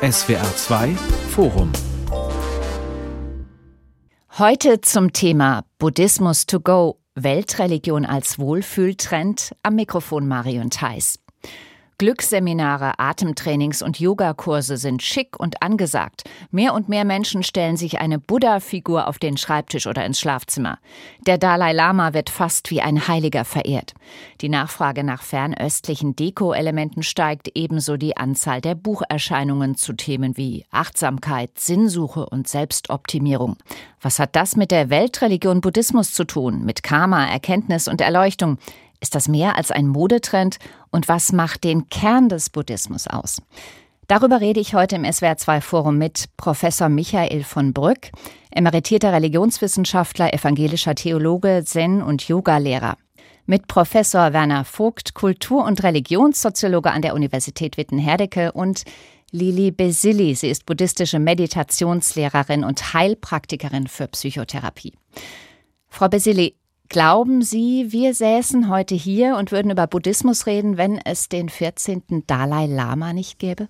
SWR 2 Forum Heute zum Thema Buddhismus to go, Weltreligion als Wohlfühltrend am Mikrofon Marion Theis. Glücksseminare, Atemtrainings und Yogakurse sind schick und angesagt. Mehr und mehr Menschen stellen sich eine Buddha-Figur auf den Schreibtisch oder ins Schlafzimmer. Der Dalai Lama wird fast wie ein Heiliger verehrt. Die Nachfrage nach fernöstlichen Deko-Elementen steigt, ebenso die Anzahl der Bucherscheinungen zu Themen wie Achtsamkeit, Sinnsuche und Selbstoptimierung. Was hat das mit der Weltreligion Buddhismus zu tun, mit Karma, Erkenntnis und Erleuchtung? Ist das mehr als ein Modetrend? Und was macht den Kern des Buddhismus aus? Darüber rede ich heute im SWR2 Forum mit Professor Michael von Brück, emeritierter Religionswissenschaftler, evangelischer Theologe, Zen- und Yogalehrer. Mit Professor Werner Vogt, Kultur- und Religionssoziologe an der Universität Witten-Herdecke und Lili Besili. Sie ist buddhistische Meditationslehrerin und Heilpraktikerin für Psychotherapie. Frau Besili, Glauben Sie, wir säßen heute hier und würden über Buddhismus reden, wenn es den 14. Dalai Lama nicht gäbe?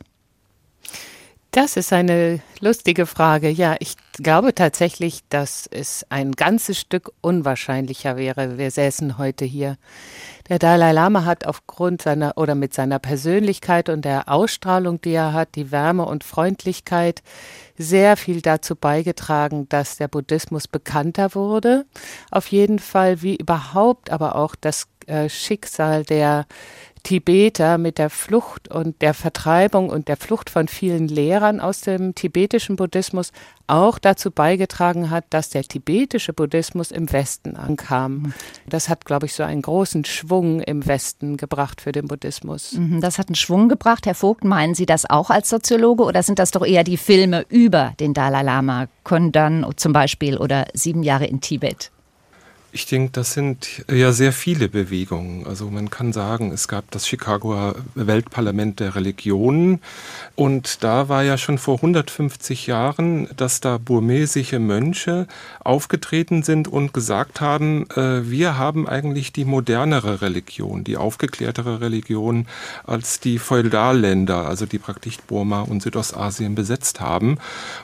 Das ist eine lustige Frage. Ja, ich glaube tatsächlich, dass es ein ganzes Stück unwahrscheinlicher wäre. Wir säßen heute hier. Der Dalai Lama hat aufgrund seiner oder mit seiner Persönlichkeit und der Ausstrahlung, die er hat, die Wärme und Freundlichkeit, sehr viel dazu beigetragen, dass der Buddhismus bekannter wurde. Auf jeden Fall, wie überhaupt aber auch das äh, Schicksal der Tibeter mit der Flucht und der Vertreibung und der Flucht von vielen Lehrern aus dem tibetischen Buddhismus auch dazu beigetragen hat, dass der tibetische Buddhismus im Westen ankam. Das hat, glaube ich, so einen großen Schwung im Westen gebracht für den Buddhismus. Mhm, das hat einen Schwung gebracht. Herr Vogt, meinen Sie das auch als Soziologe oder sind das doch eher die Filme über den Dalai Lama, Kundan zum Beispiel oder Sieben Jahre in Tibet? Ich denke, das sind ja sehr viele Bewegungen. Also man kann sagen, es gab das Chicagoer Weltparlament der Religionen und da war ja schon vor 150 Jahren, dass da burmesische Mönche aufgetreten sind und gesagt haben, äh, wir haben eigentlich die modernere Religion, die aufgeklärtere Religion als die Feudalländer, also die praktisch Burma und Südostasien besetzt haben.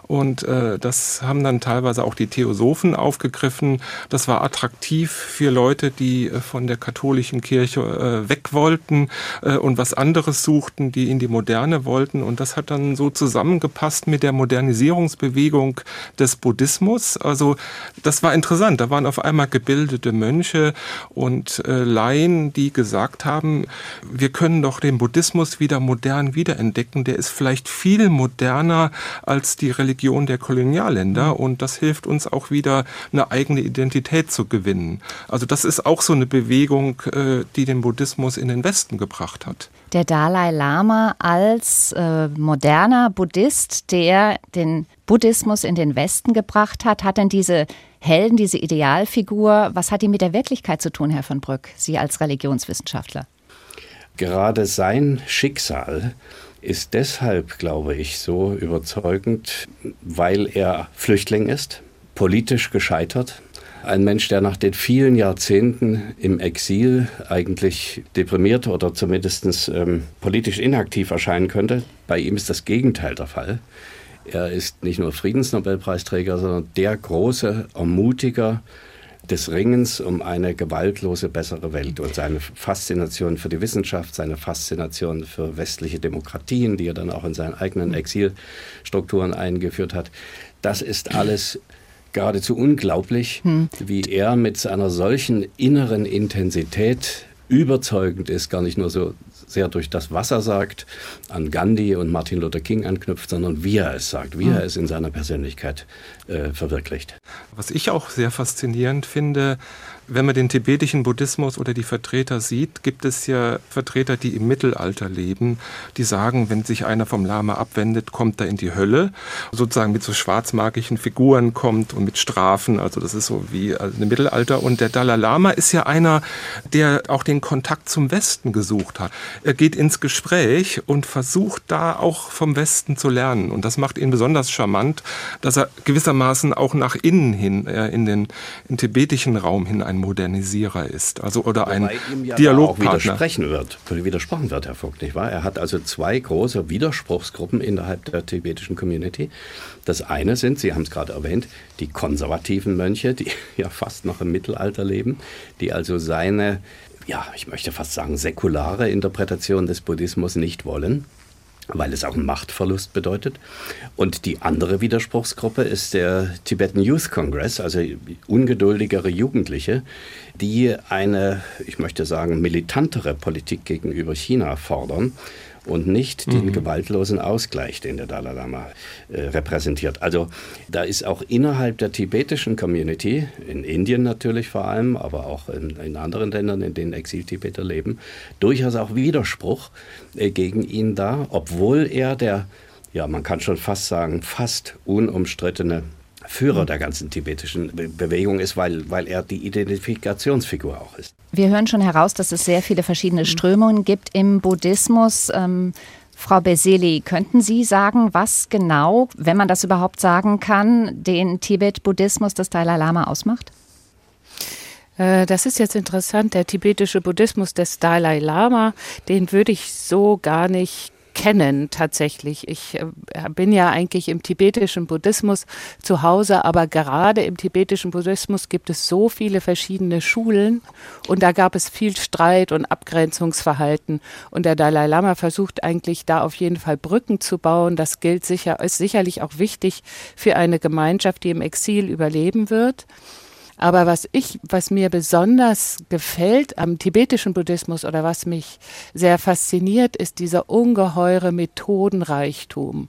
Und äh, das haben dann teilweise auch die Theosophen aufgegriffen. Das war attraktiv attraktiv für Leute, die äh, von der katholischen Kirche äh, weg wollten äh, und was anderes suchten, die in die Moderne wollten. Und das hat dann so zusammengepasst mit der Modernisierungsbewegung des Buddhismus. Also das war interessant. Da waren auf einmal gebildete Mönche und Laien, die gesagt haben, wir können doch den Buddhismus wieder modern wiederentdecken. Der ist vielleicht viel moderner als die Religion der Kolonialländer und das hilft uns auch wieder eine eigene Identität zu gewinnen gewinnen. Also das ist auch so eine Bewegung, äh, die den Buddhismus in den Westen gebracht hat. Der Dalai Lama als äh, moderner Buddhist, der den Buddhismus in den Westen gebracht hat, hat denn diese Helden, diese Idealfigur, was hat die mit der Wirklichkeit zu tun, Herr von Brück, Sie als Religionswissenschaftler? Gerade sein Schicksal ist deshalb, glaube ich, so überzeugend, weil er Flüchtling ist, politisch gescheitert, ein Mensch, der nach den vielen Jahrzehnten im Exil eigentlich deprimiert oder zumindest ähm, politisch inaktiv erscheinen könnte. Bei ihm ist das Gegenteil der Fall. Er ist nicht nur Friedensnobelpreisträger, sondern der große Ermutiger des Ringens um eine gewaltlose, bessere Welt und seine Faszination für die Wissenschaft, seine Faszination für westliche Demokratien, die er dann auch in seinen eigenen Exilstrukturen eingeführt hat. Das ist alles geradezu unglaublich, hm. wie er mit seiner solchen inneren Intensität überzeugend ist, gar nicht nur so sehr durch das, was er sagt, an Gandhi und Martin Luther King anknüpft, sondern wie er es sagt, wie hm. er es in seiner Persönlichkeit äh, verwirklicht. Was ich auch sehr faszinierend finde, wenn man den tibetischen Buddhismus oder die Vertreter sieht, gibt es ja Vertreter, die im Mittelalter leben, die sagen, wenn sich einer vom Lama abwendet, kommt er in die Hölle, sozusagen mit so schwarzmagischen Figuren kommt und mit Strafen. Also das ist so wie also im Mittelalter. Und der Dalai Lama ist ja einer, der auch den Kontakt zum Westen gesucht hat. Er geht ins Gespräch und versucht da auch vom Westen zu lernen. Und das macht ihn besonders charmant, dass er gewissermaßen auch nach innen hin, äh, in den in tibetischen Raum hinein ein Modernisierer ist, also oder ein ihm ja Dialogpartner. Auch widersprechen wird, widersprochen wird, Herr Vogt, nicht wahr? Er hat also zwei große Widerspruchsgruppen innerhalb der tibetischen Community. Das eine sind, Sie haben es gerade erwähnt, die konservativen Mönche, die ja fast noch im Mittelalter leben, die also seine ja, ich möchte fast sagen, säkulare Interpretation des Buddhismus nicht wollen weil es auch einen Machtverlust bedeutet. Und die andere Widerspruchsgruppe ist der Tibetan Youth Congress, also ungeduldigere Jugendliche, die eine, ich möchte sagen, militantere Politik gegenüber China fordern und nicht den mhm. gewaltlosen Ausgleich, den der Dalai Lama äh, repräsentiert. Also da ist auch innerhalb der tibetischen Community, in Indien natürlich vor allem, aber auch in, in anderen Ländern, in denen Exil-Tibeter leben, durchaus auch Widerspruch äh, gegen ihn da, obwohl er der, ja man kann schon fast sagen, fast unumstrittene Führer der ganzen tibetischen Bewegung ist, weil, weil er die Identifikationsfigur auch ist. Wir hören schon heraus, dass es sehr viele verschiedene. Strömungen gibt im Buddhismus. Ähm, Frau Beseli, könnten Sie sagen, was genau, wenn man das überhaupt sagen kann, den Tibet-Buddhismus des Dalai Lama ausmacht? Äh, das ist jetzt interessant. Der tibetische Buddhismus des Dalai Lama, den würde ich so gar nicht kennen tatsächlich. Ich äh, bin ja eigentlich im tibetischen Buddhismus zu Hause, aber gerade im tibetischen Buddhismus gibt es so viele verschiedene Schulen und da gab es viel Streit und Abgrenzungsverhalten und der Dalai Lama versucht eigentlich da auf jeden Fall Brücken zu bauen. Das gilt sicher, ist sicherlich auch wichtig für eine Gemeinschaft, die im Exil überleben wird. Aber was ich, was mir besonders gefällt am tibetischen Buddhismus oder was mich sehr fasziniert, ist dieser ungeheure Methodenreichtum.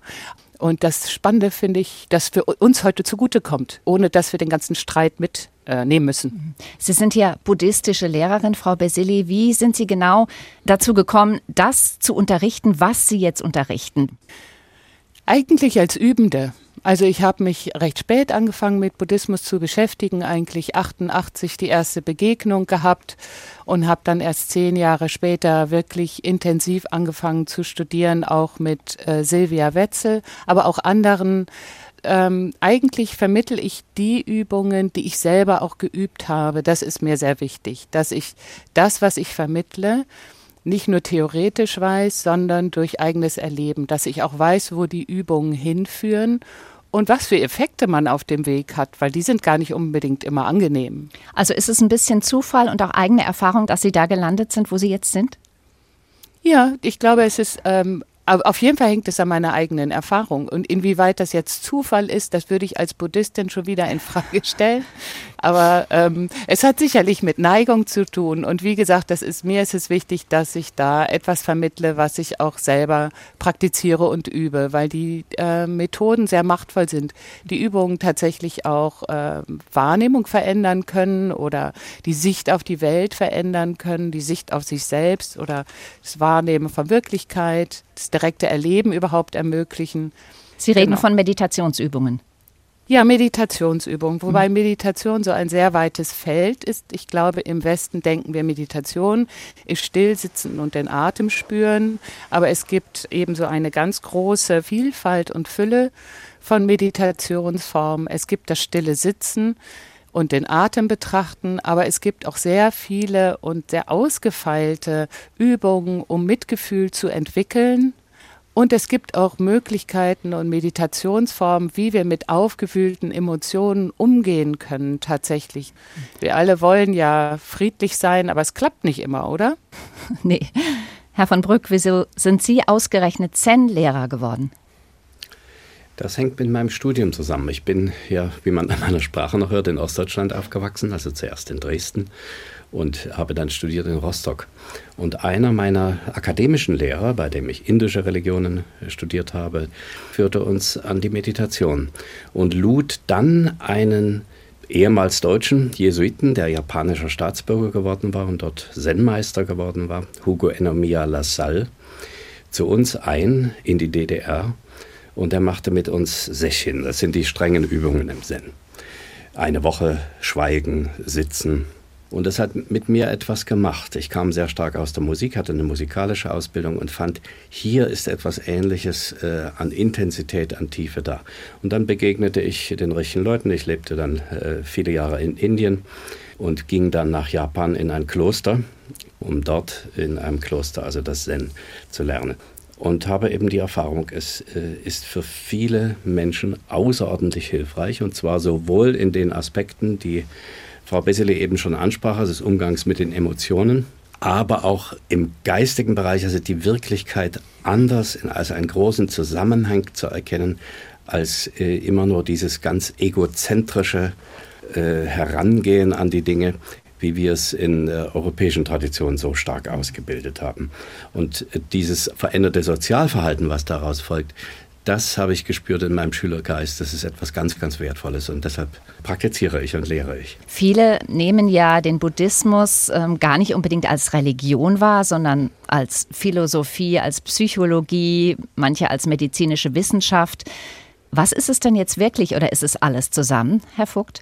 Und das Spannende finde ich, dass für uns heute zugutekommt, ohne dass wir den ganzen Streit mitnehmen müssen. Sie sind ja buddhistische Lehrerin, Frau Besili. Wie sind Sie genau dazu gekommen, das zu unterrichten, was Sie jetzt unterrichten? Eigentlich als Übende. Also ich habe mich recht spät angefangen mit Buddhismus zu beschäftigen, eigentlich 88 die erste Begegnung gehabt und habe dann erst zehn Jahre später wirklich intensiv angefangen zu studieren, auch mit äh, Silvia Wetzel, aber auch anderen. Ähm, eigentlich vermittel ich die Übungen, die ich selber auch geübt habe. Das ist mir sehr wichtig, dass ich das, was ich vermittle, nicht nur theoretisch weiß, sondern durch eigenes Erleben, dass ich auch weiß, wo die Übungen hinführen und was für Effekte man auf dem Weg hat, weil die sind gar nicht unbedingt immer angenehm. Also ist es ein bisschen Zufall und auch eigene Erfahrung, dass Sie da gelandet sind, wo Sie jetzt sind? Ja, ich glaube, es ist ähm, auf jeden Fall hängt es an meiner eigenen Erfahrung. Und inwieweit das jetzt Zufall ist, das würde ich als Buddhistin schon wieder in Frage stellen. Aber ähm, es hat sicherlich mit Neigung zu tun. Und wie gesagt, das ist, mir ist es wichtig, dass ich da etwas vermittle, was ich auch selber praktiziere und übe, weil die äh, Methoden sehr machtvoll sind. Die Übungen tatsächlich auch äh, Wahrnehmung verändern können oder die Sicht auf die Welt verändern können, die Sicht auf sich selbst oder das Wahrnehmen von Wirklichkeit, das direkte Erleben überhaupt ermöglichen. Sie reden genau. von Meditationsübungen. Ja, Meditationsübung, wobei mhm. Meditation so ein sehr weites Feld ist. Ich glaube, im Westen denken wir, Meditation ist Stillsitzen und den Atem spüren, aber es gibt ebenso eine ganz große Vielfalt und Fülle von Meditationsformen. Es gibt das stille Sitzen und den Atem betrachten, aber es gibt auch sehr viele und sehr ausgefeilte Übungen, um Mitgefühl zu entwickeln und es gibt auch Möglichkeiten und Meditationsformen, wie wir mit aufgewühlten Emotionen umgehen können tatsächlich. Wir alle wollen ja friedlich sein, aber es klappt nicht immer, oder? Nee. Herr von Brück, wieso sind Sie ausgerechnet Zen-Lehrer geworden? Das hängt mit meinem Studium zusammen. Ich bin ja, wie man an meiner Sprache noch hört, in Ostdeutschland aufgewachsen, also zuerst in Dresden und habe dann studiert in Rostock. Und einer meiner akademischen Lehrer, bei dem ich indische Religionen studiert habe, führte uns an die Meditation und lud dann einen ehemals deutschen Jesuiten, der japanischer Staatsbürger geworden war und dort Zen-Meister geworden war, Hugo Enomiya Lassalle, zu uns ein in die DDR und er machte mit uns Sechin, das sind die strengen Übungen im Zen. Eine Woche schweigen, sitzen, Und das hat mit mir etwas gemacht. Ich kam sehr stark aus der Musik, hatte eine musikalische Ausbildung und fand, hier ist etwas Ähnliches äh, an Intensität, an Tiefe da. Und dann begegnete ich den richtigen Leuten. Ich lebte dann äh, viele Jahre in Indien und ging dann nach Japan in ein Kloster, um dort in einem Kloster also das Zen zu lernen. Und habe eben die Erfahrung, es äh, ist für viele Menschen außerordentlich hilfreich. Und zwar sowohl in den Aspekten, die Frau Bessele eben schon ansprach, also des Umgangs mit den Emotionen, aber auch im geistigen Bereich, also die Wirklichkeit anders als einen großen Zusammenhang zu erkennen, als äh, immer nur dieses ganz egozentrische äh, Herangehen an die Dinge, wie wir es in der europäischen Tradition so stark ausgebildet haben. Und äh, dieses veränderte Sozialverhalten, was daraus folgt, das habe ich gespürt in meinem Schülergeist. Das ist etwas ganz, ganz Wertvolles und deshalb praktiziere ich und lehre ich. Viele nehmen ja den Buddhismus ähm, gar nicht unbedingt als Religion wahr, sondern als Philosophie, als Psychologie, manche als medizinische Wissenschaft. Was ist es denn jetzt wirklich oder ist es alles zusammen, Herr Vogt?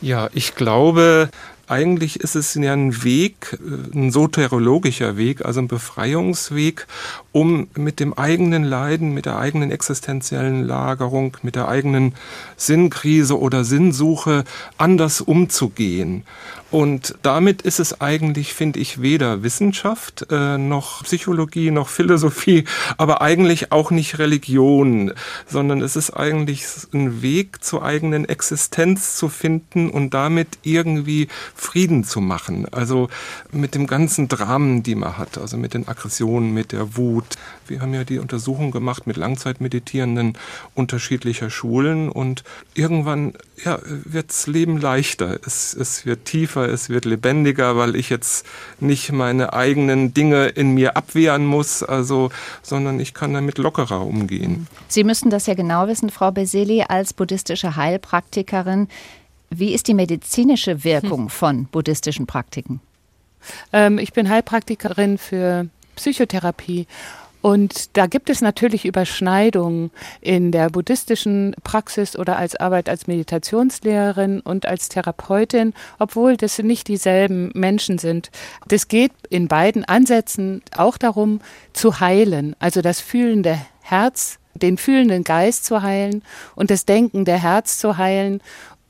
Ja, ich glaube, eigentlich ist es ja ein Weg, äh, ein soterologischer Weg, also ein Befreiungsweg, um mit dem eigenen Leiden, mit der eigenen existenziellen Lagerung, mit der eigenen Sinnkrise oder Sinnsuche anders umzugehen. Und damit ist es eigentlich, finde ich, weder Wissenschaft äh, noch Psychologie noch Philosophie, aber eigentlich auch nicht Religion, sondern es ist eigentlich ein Weg zur eigenen Existenz zu finden und damit irgendwie Frieden zu machen. Also mit dem ganzen Dramen, die man hat, also mit den Aggressionen, mit der Wut. Wir haben ja die Untersuchung gemacht mit Langzeitmeditierenden unterschiedlicher Schulen und irgendwann ja, wirds Leben leichter, es, es wird tiefer, es wird lebendiger, weil ich jetzt nicht meine eigenen Dinge in mir abwehren muss, also, sondern ich kann damit lockerer umgehen. Sie müssen das ja genau wissen, Frau Beseli, als buddhistische Heilpraktikerin. Wie ist die medizinische Wirkung von buddhistischen Praktiken? Ähm, ich bin Heilpraktikerin für Psychotherapie und da gibt es natürlich Überschneidungen in der buddhistischen Praxis oder als Arbeit als Meditationslehrerin und als Therapeutin, obwohl das nicht dieselben Menschen sind. Das geht in beiden Ansätzen auch darum, zu heilen, also das fühlende Herz, den fühlenden Geist zu heilen und das denkende Herz zu heilen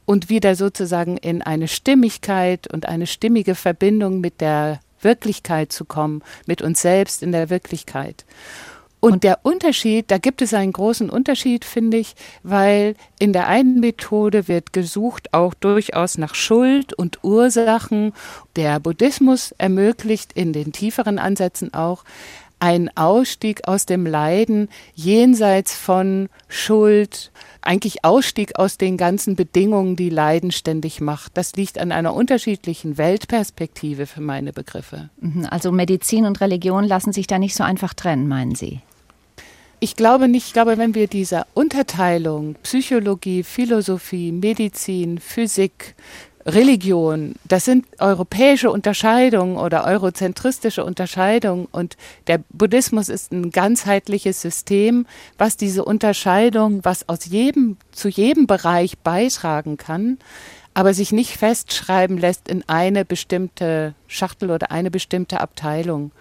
und wieder sozusagen in eine Stimmigkeit und eine stimmige Verbindung mit der Wirklichkeit zu kommen, mit uns selbst in der Wirklichkeit. Und der Unterschied, da gibt es einen großen Unterschied, finde ich, weil in der einen Methode wird gesucht auch durchaus nach Schuld und Ursachen. Der Buddhismus ermöglicht in den tieferen Ansätzen auch ein Ausstieg aus dem Leiden jenseits von Schuld, eigentlich Ausstieg aus den ganzen Bedingungen, die Leiden ständig macht. Das liegt an einer unterschiedlichen Weltperspektive für meine Begriffe. Mhm, also Medizin und Religion lassen sich da nicht so einfach trennen, meinen Sie? Ich glaube nicht, ich glaube, wenn wir dieser Unterteilung Psychologie, Philosophie, Medizin, Physik, Religion, das sind europäische Unterscheidungen oder eurozentristische Unterscheidungen und der Buddhismus ist ein ganzheitliches System, was diese Unterscheidung, was aus jedem, zu jedem Bereich beitragen kann, aber sich nicht festschreiben lässt in eine bestimmte Schachtel oder eine bestimmte Abteilung,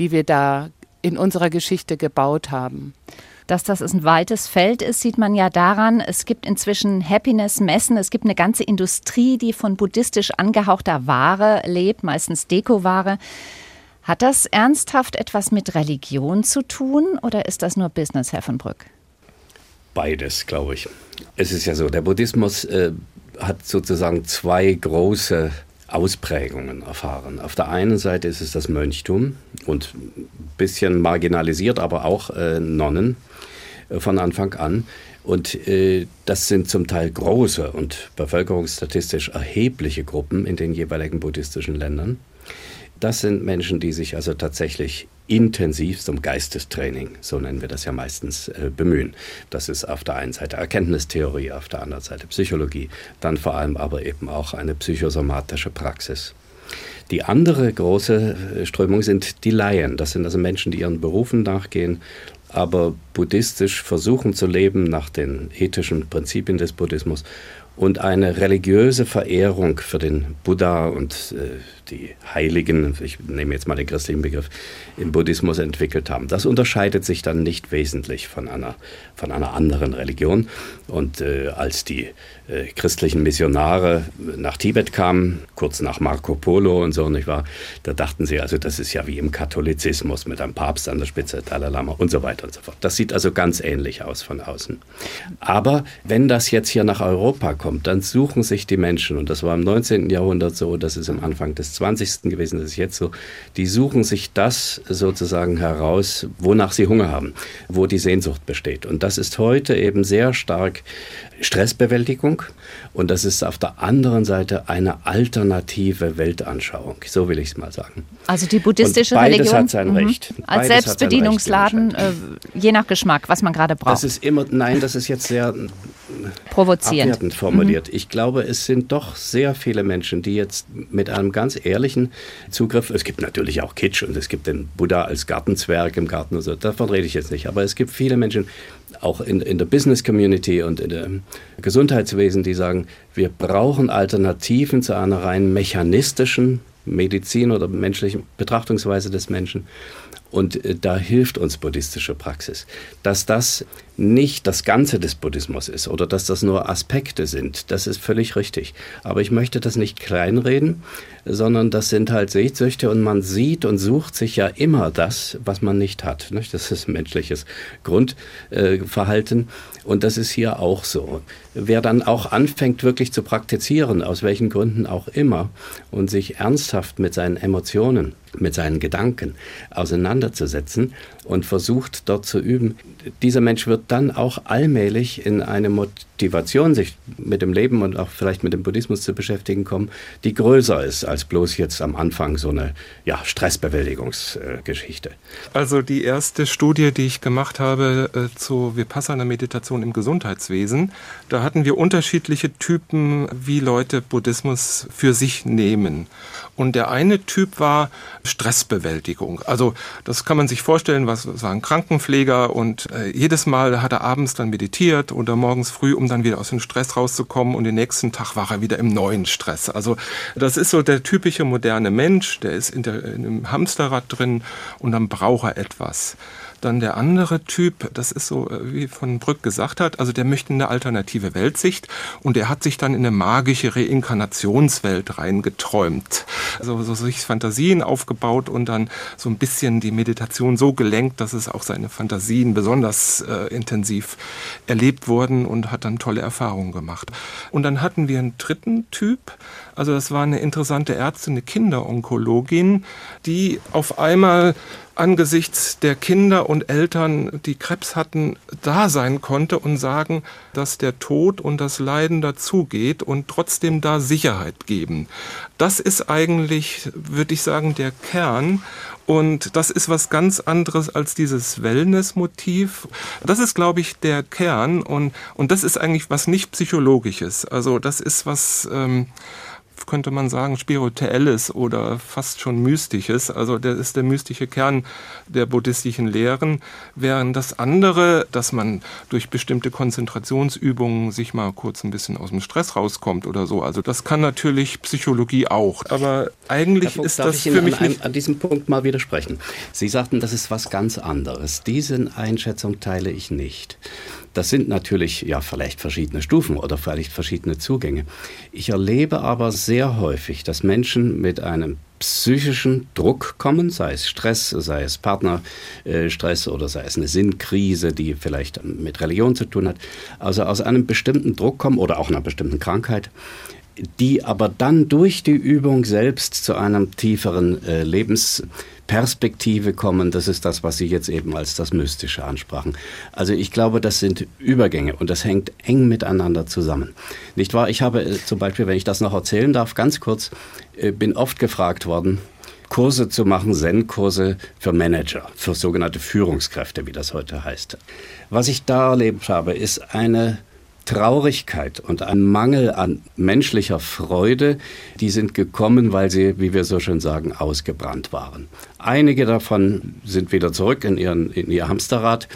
die wir da in unserer Geschichte gebaut haben. Dass das ein weites Feld ist, sieht man ja daran, es gibt inzwischen Happiness-Messen, es gibt eine ganze Industrie, die von buddhistisch angehauchter Ware lebt, meistens Dekoware. Hat das ernsthaft etwas mit Religion zu tun oder ist das nur Business, Herr von Brück? Beides, glaube ich. Es ist ja so, der Buddhismus äh, hat sozusagen zwei große Ausprägungen erfahren. Auf der einen Seite ist es das Mönchtum und ein bisschen marginalisiert, aber auch äh, Nonnen äh, von Anfang an. Und äh, das sind zum Teil große und bevölkerungsstatistisch erhebliche Gruppen in den jeweiligen buddhistischen Ländern. Das sind Menschen, die sich also tatsächlich intensivst um Geistestraining, so nennen wir das ja meistens, äh, bemühen. Das ist auf der einen Seite Erkenntnistheorie, auf der anderen Seite Psychologie, dann vor allem aber eben auch eine psychosomatische Praxis. Die andere große äh, Strömung sind die Laien. Das sind also Menschen, die ihren Berufen nachgehen, aber buddhistisch versuchen zu leben nach den ethischen Prinzipien des Buddhismus und eine religiöse Verehrung für den Buddha und äh, die Heiligen, ich nehme jetzt mal den christlichen Begriff, im Buddhismus entwickelt haben. Das unterscheidet sich dann nicht wesentlich von einer, von einer anderen Religion. Und äh, als die äh, christlichen Missionare nach Tibet kamen, kurz nach Marco Polo und so, nicht wahr, da dachten sie also, das ist ja wie im Katholizismus mit einem Papst an der Spitze, Dalai Lama und so weiter und so fort. Das sieht also ganz ähnlich aus von außen. Aber wenn das jetzt hier nach Europa kommt, dann suchen sich die Menschen, und das war im 19. Jahrhundert so, das ist am Anfang des 20. gewesen, das ist jetzt so, die suchen sich das sozusagen heraus, wonach sie Hunger haben, wo die Sehnsucht besteht. Und das ist heute eben sehr stark Stressbewältigung und das ist auf der anderen Seite eine alternative Weltanschauung, so will ich es mal sagen. Also die buddhistische und beides Religion hat sein mhm. Recht. als Beides Selbstbedienungsladen, äh, je nach Geschmack, was man gerade braucht. Das ist immer, nein, das ist jetzt sehr provozierend abwertend formuliert. Mhm. Ich glaube, es sind doch sehr viele Menschen, die jetzt mit einem ganz ehrlichen Zugriff, es gibt natürlich auch Kitsch und es gibt den Buddha als Gartenzwerg im Garten und so, davon rede ich jetzt nicht, aber es gibt viele Menschen, auch in, in der Business Community und in dem Gesundheitswesen, die sagen, wir brauchen Alternativen zu einer rein mechanistischen Medizin oder menschlichen Betrachtungsweise des Menschen. Und äh, da hilft uns buddhistische Praxis. Dass das nicht das Ganze des Buddhismus ist oder dass das nur Aspekte sind, das ist völlig richtig. Aber ich möchte das nicht kleinreden, sondern das sind halt Sehnsüchte und man sieht und sucht sich ja immer das, was man nicht hat. Das ist menschliches Grundverhalten und das ist hier auch so. Wer dann auch anfängt wirklich zu praktizieren, aus welchen Gründen auch immer, und sich ernsthaft mit seinen Emotionen, mit seinen Gedanken auseinanderzusetzen und versucht dort zu üben, dieser Mensch wird dann auch allmählich in eine Motivation, sich mit dem Leben und auch vielleicht mit dem Buddhismus zu beschäftigen kommen, die größer ist als bloß jetzt am Anfang so eine ja, Stressbewältigungsgeschichte. Also die erste Studie, die ich gemacht habe äh, zu Vipassana-Meditation im Gesundheitswesen, da hatten wir unterschiedliche Typen, wie Leute Buddhismus für sich nehmen. Und der eine Typ war Stressbewältigung. Also das kann man sich vorstellen, was war ein Krankenpfleger und äh, jedes Mal hat er abends dann meditiert oder morgens früh, um dann wieder aus dem Stress rauszukommen und den nächsten Tag war er wieder im neuen Stress. Also das ist so der typische moderne Mensch, der ist in, der, in einem Hamsterrad drin und dann braucht er etwas. Dann der andere Typ, das ist so, äh, wie von Brück gesagt hat, also der möchte eine alternative Weltsicht und der hat sich dann in eine magische Reinkarnationswelt reingeträumt. Also so sich Fantasien aufgebaut und dann so ein bisschen die Meditation so gelenkt, dass es auch seine Fantasien besonders äh, intensiv erlebt wurden und hat dann tolle Erfahrungen gemacht. Und dann hatten wir einen dritten Typ, also das war eine interessante Ärztin, eine Kinderonkologin, die auf einmal angesichts der Kinder und Eltern, die Krebs hatten, da sein konnte und sagen, dass der Tod und das Leiden dazugeht und trotzdem da Sicherheit geben. Das ist eigentlich, würde ich sagen, der Kern. Und das ist was ganz anderes als dieses Wellness-Motiv. Das ist, glaube ich, der Kern. Und, und das ist eigentlich was nicht Psychologisches. Also das ist was... Ähm, könnte man sagen, spirituelles oder fast schon mystisches. Also das ist der mystische Kern der buddhistischen Lehren, während das andere, dass man durch bestimmte Konzentrationsübungen sich mal kurz ein bisschen aus dem Stress rauskommt oder so. Also das kann natürlich Psychologie auch. Aber eigentlich Fuchs, ist das für mich an, an diesem Punkt mal widersprechen. Sie sagten, das ist was ganz anderes. Diese Einschätzung teile ich nicht. Das sind natürlich ja vielleicht verschiedene Stufen oder vielleicht verschiedene Zugänge. Ich erlebe aber sehr häufig, dass Menschen mit einem psychischen Druck kommen, sei es Stress, sei es Partnerstress oder sei es eine Sinnkrise, die vielleicht mit Religion zu tun hat, also aus einem bestimmten Druck kommen oder auch einer bestimmten Krankheit, die aber dann durch die Übung selbst zu einem tieferen äh, Lebens Perspektive kommen. Das ist das, was Sie jetzt eben als das Mystische ansprachen. Also ich glaube, das sind Übergänge und das hängt eng miteinander zusammen. Nicht wahr? Ich habe äh, zum Beispiel, wenn ich das noch erzählen darf, ganz kurz, äh, bin oft gefragt worden, Kurse zu machen, Zen-Kurse für Manager, für sogenannte Führungskräfte, wie das heute heißt. Was ich da erlebt habe, ist eine Traurigkeit und ein Mangel an menschlicher Freude, die sind gekommen, weil sie, wie wir so schön sagen, ausgebrannt waren. Einige davon sind wieder zurück in, ihren, in ihr Hamsterrad,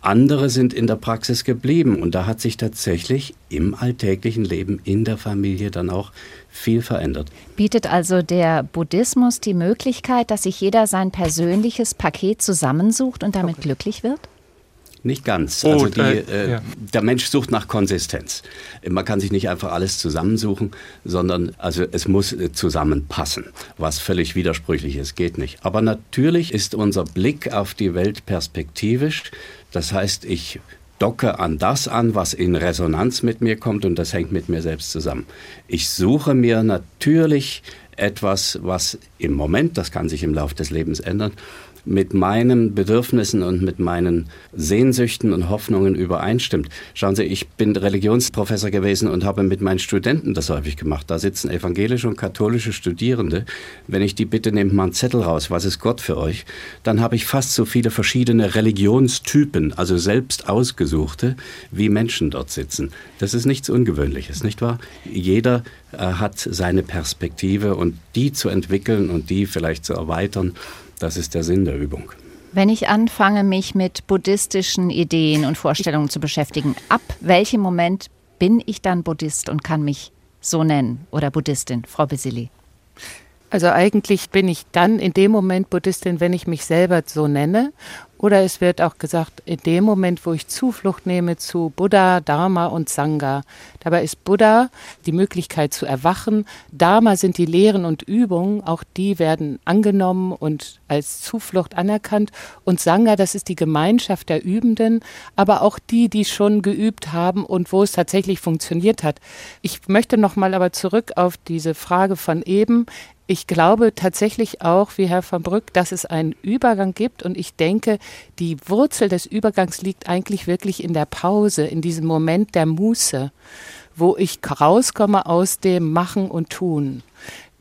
Andere sind in der Praxis geblieben und da hat sich tatsächlich im alltäglichen Leben in der Familie dann auch viel verändert. Bietet also der Buddhismus die Möglichkeit, dass sich jeder sein persönliches Paket zusammensucht und damit okay. glücklich wird? Nicht ganz. Oh, also die, äh, äh, ja. der Mensch sucht nach Konsistenz. Man kann sich nicht einfach alles zusammensuchen, sondern also es muss äh, zusammenpassen. Was völlig widersprüchlich ist, geht nicht. Aber natürlich ist unser Blick auf die Welt perspektivisch. Das heißt, ich docke an das an, was in Resonanz mit mir kommt und das hängt mit mir selbst zusammen. Ich suche mir natürlich etwas, was im Moment, das kann sich im Laufe des Lebens ändern, mit meinen Bedürfnissen und mit meinen Sehnsüchten und Hoffnungen übereinstimmt. Schauen Sie, ich bin Religionsprofessor gewesen und habe mit meinen Studenten das häufig gemacht. Da sitzen evangelische und katholische Studierende. Wenn ich die bitte, nehmt mal einen Zettel raus, was ist Gott für euch? Dann habe ich fast so viele verschiedene Religionstypen, also selbst ausgesuchte, wie Menschen dort sitzen. Das ist nichts Ungewöhnliches, nicht wahr? Jeder äh, hat seine Perspektive und die zu entwickeln und die vielleicht zu erweitern, das ist der Sinn der Übung. Wenn ich anfange, mich mit buddhistischen Ideen und Vorstellungen zu beschäftigen, ab welchem Moment bin ich dann Buddhist und kann mich so nennen oder Buddhistin, Frau Basili? Also eigentlich bin ich dann in dem Moment Buddhistin, wenn ich mich selber so nenne. Oder es wird auch gesagt, in dem Moment, wo ich Zuflucht nehme zu Buddha, Dharma und Sangha. Dabei ist Buddha die Möglichkeit zu erwachen. Dharma sind die Lehren und Übungen, auch die werden angenommen und als Zuflucht anerkannt. Und Sangha, das ist die Gemeinschaft der Übenden, aber auch die, die schon geübt haben und wo es tatsächlich funktioniert hat. Ich möchte nochmal aber zurück auf diese Frage von eben. Ich glaube tatsächlich auch, wie Herr van Brück, dass es einen Übergang gibt und ich denke, die Wurzel des Übergangs liegt eigentlich wirklich in der Pause, in diesem Moment der Muße, wo ich rauskomme aus dem Machen und Tun.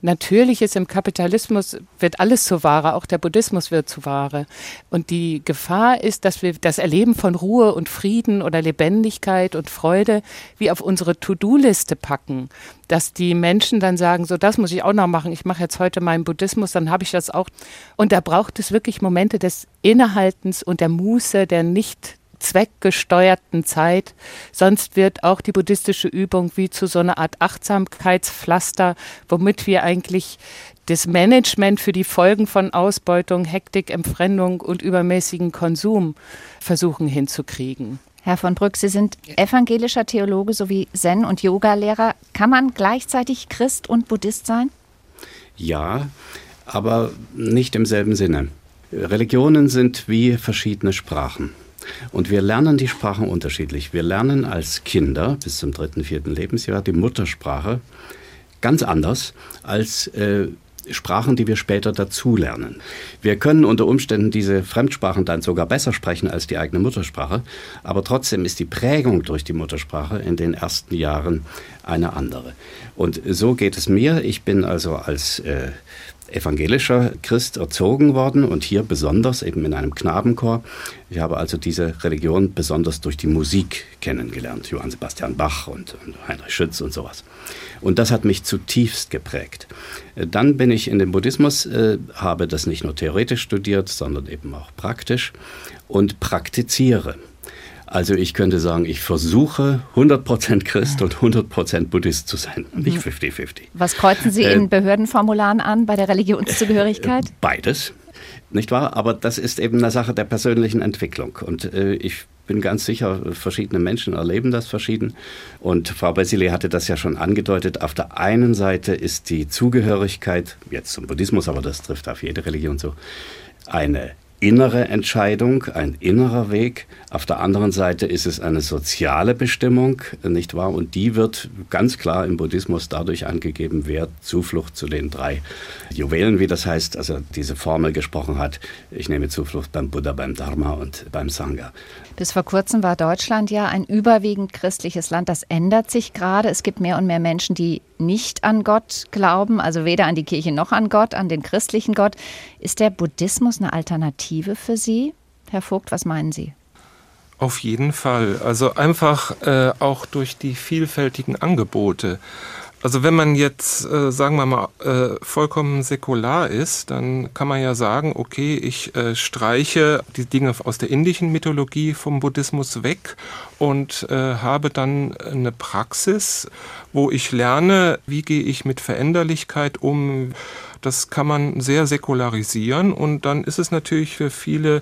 Natürlich ist im Kapitalismus wird alles zu Ware, auch der Buddhismus wird zu Ware. Und die Gefahr ist, dass wir das Erleben von Ruhe und Frieden oder Lebendigkeit und Freude wie auf unsere To-Do-Liste packen. Dass die Menschen dann sagen, so das muss ich auch noch machen, ich mache jetzt heute meinen Buddhismus, dann habe ich das auch. Und da braucht es wirklich Momente des Innehaltens und der Muße, der nicht zweckgesteuerten Zeit. Sonst wird auch die buddhistische Übung wie zu so einer Art Achtsamkeitspflaster, womit wir eigentlich das Management für die Folgen von Ausbeutung, Hektik, Entfremdung und übermäßigen Konsum versuchen hinzukriegen. Herr von Brück, Sie sind evangelischer Theologe sowie Zen- und Yogalehrer. Kann man gleichzeitig Christ und Buddhist sein? Ja, aber nicht im selben Sinne. Religionen sind wie verschiedene Sprachen. Und wir lernen die Sprachen unterschiedlich. Wir lernen als Kinder bis zum dritten, vierten Lebensjahr die Muttersprache ganz anders als äh, Sprachen, die wir später dazulernen. Wir können unter Umständen diese Fremdsprachen dann sogar besser sprechen als die eigene Muttersprache, aber trotzdem ist die Prägung durch die Muttersprache in den ersten Jahren eine andere. Und so geht es mir. Ich bin also als äh, evangelischer Christ erzogen worden und hier besonders eben in einem Knabenchor. Ich habe also diese Religion besonders durch die Musik kennengelernt, Johann Sebastian Bach und, Heinrich Schütz und sowas. Und das hat mich zutiefst geprägt. Dann bin ich in den Buddhismus, äh, habe das nicht nur theoretisch studiert, sondern eben auch praktisch und praktiziere. Also ich könnte sagen, ich versuche 100% Christ und 100% Buddhist zu sein, nicht 50-50. Mhm. Was kreuzen Sie äh, in Behördenformularen an bei der Religionszugehörigkeit? Äh, beides, nicht wahr? Aber das ist eben eine Sache der persönlichen Entwicklung. Und äh, ich bin ganz sicher, verschiedene Menschen erleben das verschieden. Und Frau Basile hatte das ja schon angedeutet. Auf der einen Seite ist die Zugehörigkeit, jetzt zum Buddhismus, aber das trifft auf jede Religion so, eine innere Entscheidung, ein innerer Weg. Auf der anderen Seite ist es eine soziale Bestimmung, nicht wahr? Und die wird ganz klar im Buddhismus dadurch angegeben, wer Zuflucht zu den drei Juwelen, wie das heißt, also diese Formel gesprochen hat. Ich nehme Zuflucht beim Buddha, beim Dharma und beim Sangha. Bis vor kurzem war Deutschland ja ein überwiegend christliches Land. Das ändert sich gerade. Es gibt mehr und mehr Menschen, die nicht an Gott glauben, also weder an die Kirche noch an Gott, an den christlichen Gott. Ist der Buddhismus eine Alternative für Sie? Herr Vogt, was meinen Sie? Auf jeden Fall. Also einfach äh, auch durch die vielfältigen Angebote. Also wenn man jetzt, äh, sagen wir mal, äh, vollkommen säkular ist, dann kann man ja sagen, okay, ich äh, streiche die Dinge aus der indischen Mythologie vom Buddhismus weg und äh, habe dann eine Praxis, wo ich lerne, wie gehe ich mit Veränderlichkeit um. Das kann man sehr säkularisieren und dann ist es natürlich für viele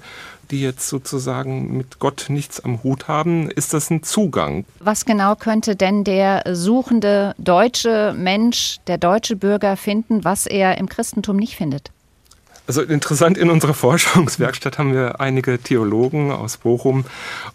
die jetzt sozusagen mit Gott nichts am Hut haben, ist das ein Zugang. Was genau könnte denn der suchende deutsche Mensch, der deutsche Bürger finden, was er im Christentum nicht findet? Also interessant, in unserer Forschungswerkstatt haben wir einige Theologen aus Bochum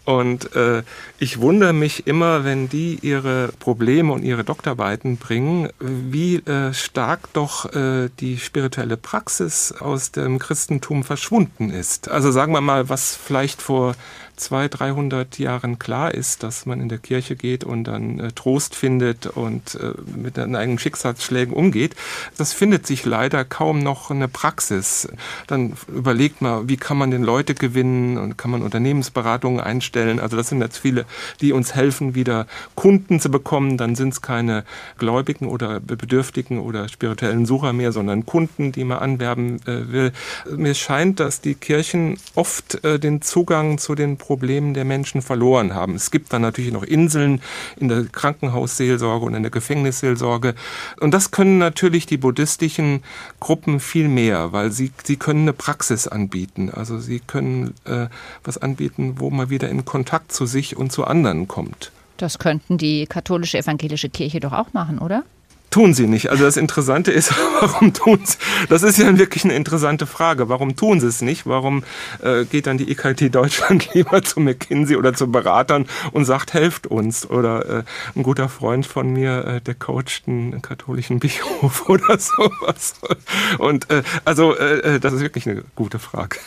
und äh, ich wundere mich immer, wenn die ihre Probleme und ihre Doktorarbeiten bringen, wie äh, stark doch äh, die spirituelle Praxis aus dem Christentum verschwunden ist. Also sagen wir mal, was vielleicht vor 200, 300 Jahren klar ist, dass man in der Kirche geht und dann äh, Trost findet und äh, mit eigenen Schicksalsschlägen umgeht. Das findet sich leider kaum noch eine Praxis. Dann überlegt man, wie kann man den Leute gewinnen und kann man Unternehmensberatungen einstellen. Also das sind jetzt viele, die uns helfen, wieder Kunden zu bekommen. Dann sind es keine Gläubigen oder Bedürftigen oder spirituellen Sucher mehr, sondern Kunden, die man anwerben äh, will. Mir scheint, dass die Kirchen oft äh, den Zugang zu den Problemen der Menschen verloren haben. Es gibt dann natürlich noch Inseln in der Krankenhausseelsorge und in der Gefängnisseelsorge. Und das können natürlich die buddhistischen Gruppen viel mehr, weil sie, sie können eine Praxis anbieten. Also sie können äh, was anbieten, wo man wieder in Kontakt zu sich und zu anderen kommt. Das könnten die katholische evangelische Kirche doch auch machen, oder? Tun sie nicht. Also das Interessante ist, warum tun sie? Das ist ja wirklich eine interessante Frage. Warum tun sie es nicht? Warum äh, geht dann die EKT Deutschland lieber zu McKinsey oder zu Beratern und sagt, helft uns? Oder äh, ein guter Freund von mir, äh, der coacht einen katholischen Bischof oder sowas. Und äh, also äh, äh, das ist wirklich eine gute Frage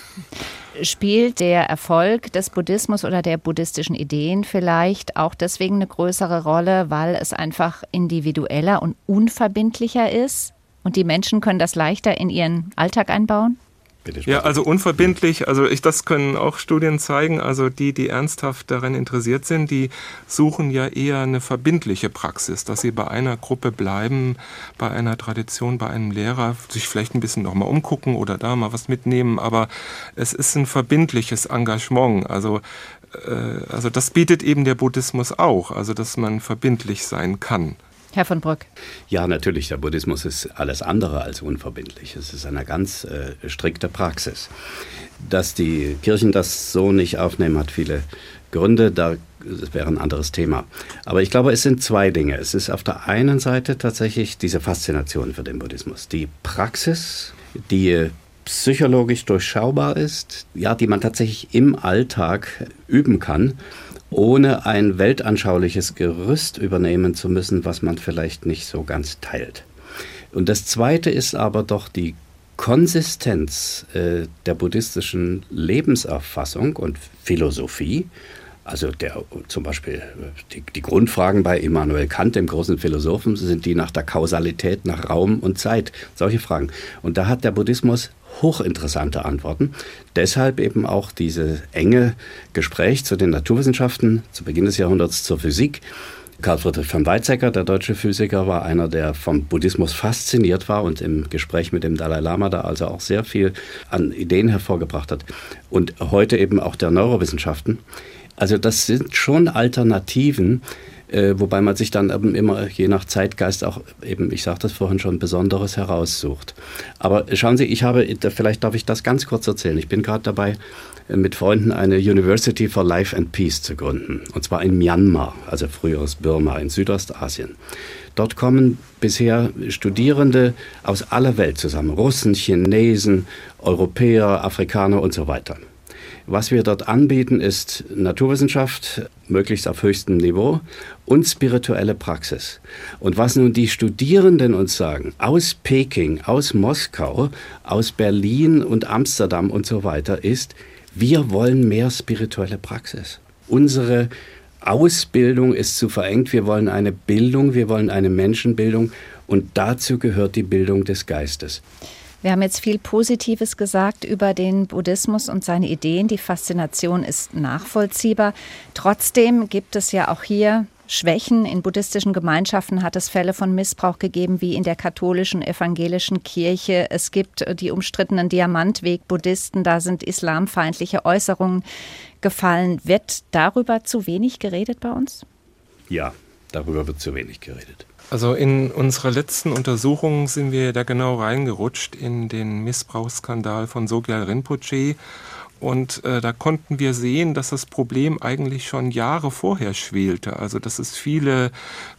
spielt der Erfolg des Buddhismus oder der buddhistischen Ideen vielleicht auch deswegen eine größere Rolle, weil es einfach individueller und unverbindlicher ist und die Menschen können das leichter in ihren Alltag einbauen? Ja, also unverbindlich, also ich, das können auch Studien zeigen, also die, die ernsthaft daran interessiert sind, die suchen ja eher eine verbindliche Praxis, dass sie bei einer Gruppe bleiben, bei einer Tradition, bei einem Lehrer, sich vielleicht ein bisschen nochmal umgucken oder da mal was mitnehmen, aber es ist ein verbindliches Engagement, also äh, also das bietet eben der Buddhismus auch, also dass man verbindlich sein kann. Herr von Brück. Ja, natürlich. Der Buddhismus ist alles andere als unverbindlich. Es ist eine ganz äh, strikte Praxis. Dass die Kirchen das so nicht aufnehmen, hat viele Gründe. Da das wäre ein anderes Thema. Aber ich glaube, es sind zwei Dinge. Es ist auf der einen Seite tatsächlich diese Faszination für den Buddhismus. Die Praxis, die psychologisch durchschaubar ist, ja, die man tatsächlich im Alltag üben kann ohne ein weltanschauliches Gerüst übernehmen zu müssen, was man vielleicht nicht so ganz teilt. Und das Zweite ist aber doch die Konsistenz äh, der buddhistischen Lebensauffassung und Philosophie, also der, zum Beispiel die, die, Grundfragen bei Immanuel Kant, dem großen Philosophen, sind die nach der Kausalität, nach Raum und Zeit, solche Fragen. Und da hat der Buddhismus hochinteressante Antworten. Deshalb eben auch diese enge Gespräch zu den Naturwissenschaften zu Beginn des Jahrhunderts zur Physik. Karl Friedrich von Weizsäcker, der deutsche Physiker, war einer, der vom Buddhismus fasziniert war und im Gespräch mit dem Dalai Lama da also auch sehr viel an Ideen hervorgebracht hat. Und heute eben auch der Neurowissenschaften. Also das sind schon Alternativen, äh, wobei man sich dann eben immer je nach Zeitgeist auch eben, ich sagte das vorhin schon, Besonderes heraussucht. Aber schauen Sie, ich habe, vielleicht darf ich das ganz kurz erzählen. Ich bin gerade dabei, äh, mit Freunden eine University for Life and Peace zu gründen. Und zwar in Myanmar, also früheres Burma in Südostasien. Dort kommen bisher Studierende aus aller Welt zusammen. Russen, Chinesen, Europäer, Afrikaner und so weiter. Was wir dort anbieten, ist Naturwissenschaft, möglichst auf höchstem Niveau, und spirituelle Praxis. Und was nun die Studierenden uns sagen, aus Peking, aus Moskau, aus Berlin und Amsterdam und so weiter, ist, wir wollen mehr spirituelle Praxis. Unsere Ausbildung ist zu verengt. Wir wollen eine Bildung, wir wollen eine Menschenbildung und dazu gehört die Bildung des Geistes. Wir haben jetzt viel Positives gesagt über den Buddhismus und seine Ideen. Die Faszination ist nachvollziehbar. Trotzdem gibt es ja auch hier Schwächen. In buddhistischen Gemeinschaften hat es Fälle von Missbrauch gegeben, wie in der katholischen evangelischen Kirche. Es gibt die umstrittenen Diamantweg-Buddhisten, da sind islamfeindliche Äußerungen gefallen. Wird darüber zu wenig geredet bei uns? Ja, darüber wird zu wenig geredet. Also in unserer letzten Untersuchung sind wir da genau reingerutscht in den Missbrauchsskandal von Sogyal Rinpoche und äh, da konnten wir sehen, dass das Problem eigentlich schon Jahre vorher schwelte. Also dass es viele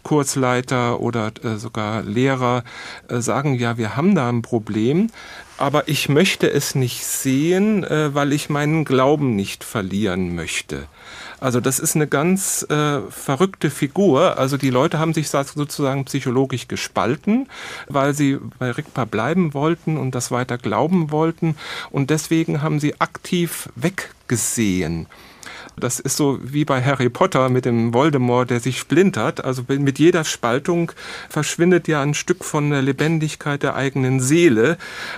Kurzleiter oder äh, sogar Lehrer äh, sagen, ja, wir haben da ein Problem, aber ich möchte es nicht sehen, äh, weil ich meinen Glauben nicht verlieren möchte. Also das ist eine ganz äh, verrückte Figur. Also die Leute haben sich sozusagen psychologisch gespalten, weil sie bei Rigpa bleiben wollten und das weiter glauben wollten. Und deswegen haben sie aktiv weggesehen. Das ist so wie bei Harry Potter mit dem Voldemort, der sich splintert. Also mit jeder Spaltung verschwindet ja ein Stück von der Lebendigkeit der eigenen Seele.